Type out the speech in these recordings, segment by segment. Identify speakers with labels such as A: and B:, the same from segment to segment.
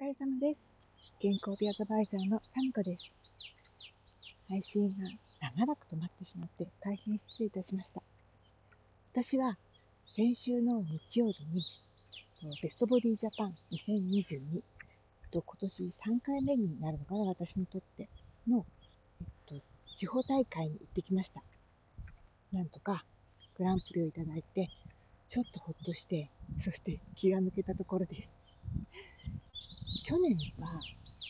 A: お疲れ様です。健康美アドバイザーのタミコです。配信が長らく止まってしまって大変失礼いたしました。私は先週の日曜日にベストボディジャパン2022と今年3回目になるのかな、私にとっての、えっと、地方大会に行ってきました。なんとかグランプリをいただいて、ちょっとほっとして、そして気が抜けたところです。去年は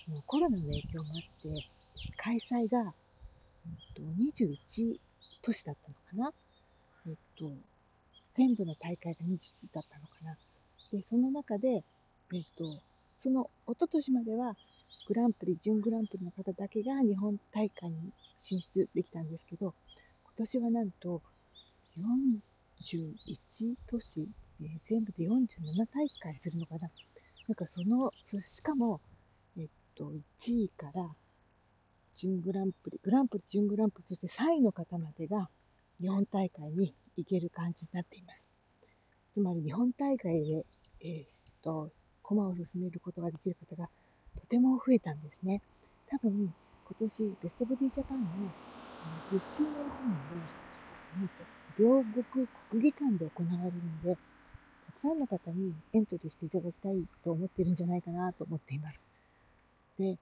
A: もうコロナの影響もあって、開催が、えっと、21都市だったのかな、えっと、全部の大会が21だったのかな？で、その中で、えっと、その一昨年まではグランプリ、準グランプリの方だけが日本大会に進出できたんですけど、今年はなんと41都市、えー、全部で47大会するのかな？なんかその、しかも、えっと、1位から準グランプリ、グランプリ、準グランプリ、そして3位の方までが日本大会に行ける感じになっています。つまり日本大会で、えー、っと、駒を進めることができる方がとても増えたんですね。多分、今年ベストボディジャパンの10周年記念で、両国国技館で行われるので、くさんの方にエントリーしていただきたいと思ってるんじゃないかなと思っています。で、うん、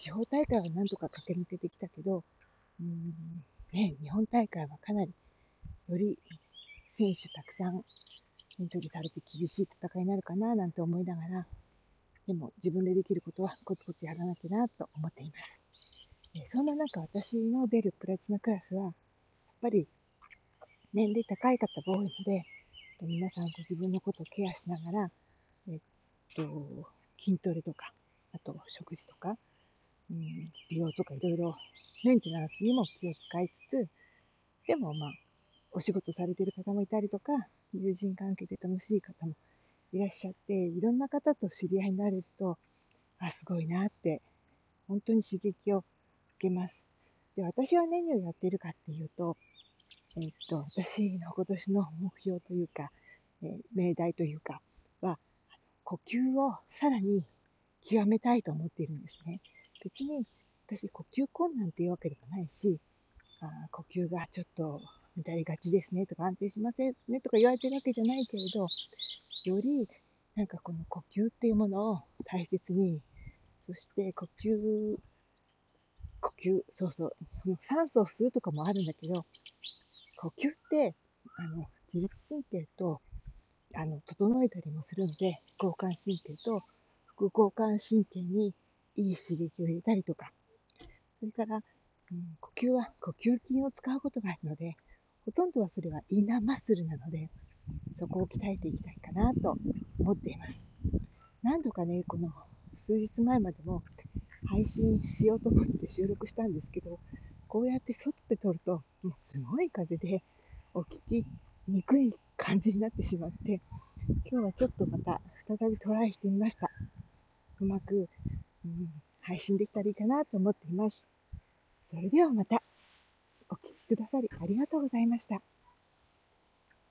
A: 地方大会はなんとか駆け抜けてきたけど、うんね、日本大会はかなりより選手たくさんエントリーされて厳しい戦いになるかななんて思いながら、でも自分でできることはコツコツやらなきゃなと思っています。そんな中、私の出るプラチナクラスは、やっぱり年齢高い方が多いので、と皆さんご自分のことをケアしながら、えっと、筋トレとか、あと食事とか、うん、美容とかいろいろメンテナンスにも気を使いつつ、でもまあ、お仕事されてる方もいたりとか、友人関係で楽しい方もいらっしゃって、いろんな方と知り合いになれると、あ、すごいなって、本当に刺激を受けます。で、私は何をやっているかっていうと、えっと、私の今年の目標というか、えー、命題というかは、呼吸をさらに極めたいと思っているんですね。別に私呼吸困難っていうわけではないし、あ呼吸がちょっと乱れがちですねとか安定しませんねとか言われてるわけじゃないけれど、よりなんかこの呼吸っていうものを大切に、そして呼吸、呼吸、そうそう、酸素を吸うとかもあるんだけど、呼吸って、あの、自律神経と、あの、整えたりもするので、交感神経と副交感神経にいい刺激を入れたりとか、それから、うん、呼吸は呼吸筋を使うことがあるので、ほとんどはそれはインナーマッスルなので、そこを鍛えていきたいかなと思っています。何度かね、この数日前までも配信しようと思って収録したんですけど、こうやって外で撮ると、もうすごい風で、お聞きにくい感じになってしまって、今日はちょっとまた再びトライしてみました。うまく、うん、配信できたらいいかなと思っています。それではまた、お聴きくださりありがとうございました。